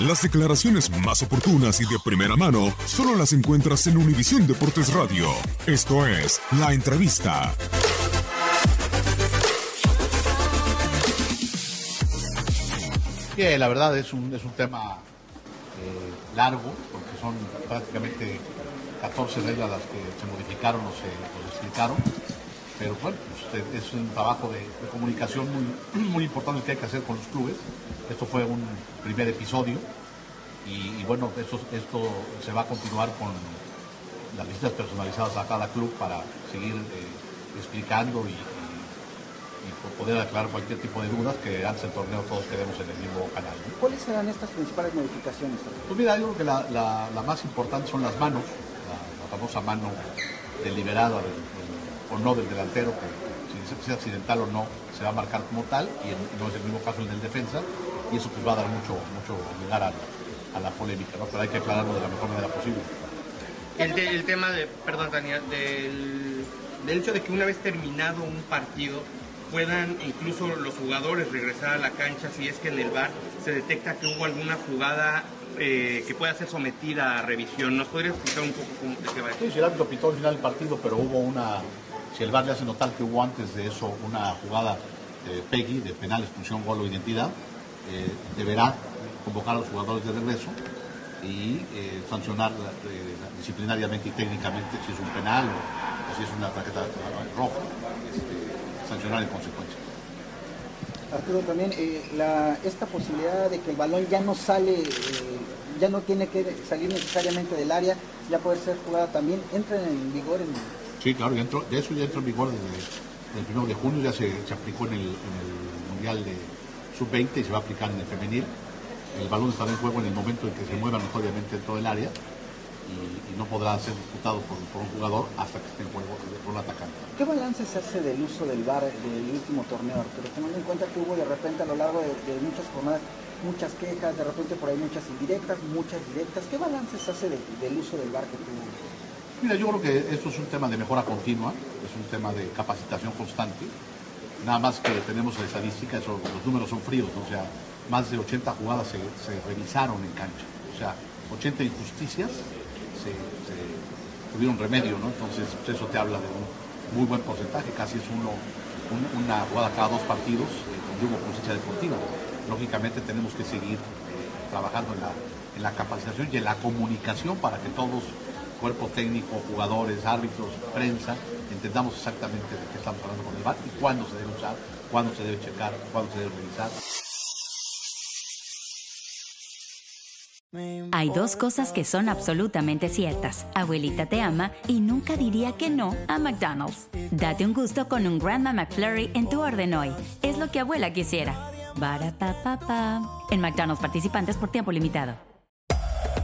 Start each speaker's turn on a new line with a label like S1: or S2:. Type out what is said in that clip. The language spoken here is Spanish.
S1: Las declaraciones más oportunas y de primera mano solo las encuentras en Univisión Deportes Radio. Esto es La Entrevista.
S2: Que la verdad es un, es un tema eh, largo, porque son prácticamente 14 reglas las que se modificaron o se, explicaron. Pero bueno, pues, es un trabajo de, de comunicación muy, muy importante que hay que hacer con los clubes. Esto fue un primer episodio y, y bueno, esto, esto se va a continuar con las visitas personalizadas a cada club para seguir eh, explicando y, y- y po- poder aclarar cualquier tipo de dudas que antes del torneo todos quedemos en el mismo canal. ¿no?
S3: ¿Cuáles serán estas principales modificaciones?
S2: Pues mira, yo creo que la, la- la más importante son las manos, la, la famosa mano deliberada del- del- o no del delantero, que, si es- accidental o no, se va a marcar como tal, y en- no es el mismo caso el del defensa, y eso pues va a dar mucho, mucho lugar a, a la polémica, ¿no? pero hay que aclararlo de la mejor manera posible.
S4: El, te- el tema de, perdón Tania, del, del hecho de que una vez terminado un partido puedan incluso los jugadores regresar a la cancha si es que en el bar se detecta que hubo alguna jugada eh, que pueda ser sometida a revisión. ¿Nos podrías explicar un poco cómo de qué va?
S2: Sí, si el árbitro pitó al final del partido, pero hubo una, si el VAR le hace notar que hubo antes de eso una jugada de Peggy, de penal, expulsión, gol o identidad, eh, deberá convocar a los jugadores de regreso y eh, sancionar eh, disciplinariamente y técnicamente si es un penal o, o si es una tarjeta roja, este, sancionar en consecuencia.
S3: Arturo, también eh, la, esta posibilidad de que el balón ya no sale, ya no tiene que salir necesariamente del área, ya puede ser jugada también, entra en vigor en...
S2: Sí, claro, de eso ya entró en vigor desde el 1 de junio, ya se, se aplicó en el, en el Mundial de Sub-20 y se va a aplicar en el femenil. El balón estará en juego en el momento en que se mueva notoriamente dentro del área y, y no podrá ser disputado por, por un jugador hasta que esté en juego por un atacante.
S3: ¿Qué balance se hace del uso del VAR del último torneo, Arturo? Teniendo en cuenta que hubo de repente a lo largo de, de muchas jornadas muchas quejas, de repente por ahí muchas indirectas, muchas directas. ¿Qué balance se hace de- del uso del VAR que tuvo?
S2: Mira, yo creo que esto es un tema de mejora continua, es un tema de capacitación constante. Nada más que tenemos la estadística, los números son fríos, o sea, más de 80 jugadas se, se revisaron en cancha. O sea, 80 injusticias se, tuvieron remedio, ¿no? Entonces, pues, eso te habla de un muy buen porcentaje, casi es uno, un- una jugada cada dos partidos, eh, hubo justicia deportiva. Lógicamente tenemos que seguir eh, trabajando en la, en la capacitación y en la comunicación para que todos, cuerpo técnico, jugadores, árbitros, prensa, entendamos exactamente de qué estamos hablando con el VAR y cuándo se debe usar, cuándo se debe checar, cuándo se debe revisar.
S5: Hay dos cosas que son absolutamente ciertas. Abuelita te ama y nunca diría que no a McDonald's. Date un gusto con un Grandma McFlurry en tu orden hoy. Es lo que abuela quisiera. En McDonald's participantes por tiempo limitado.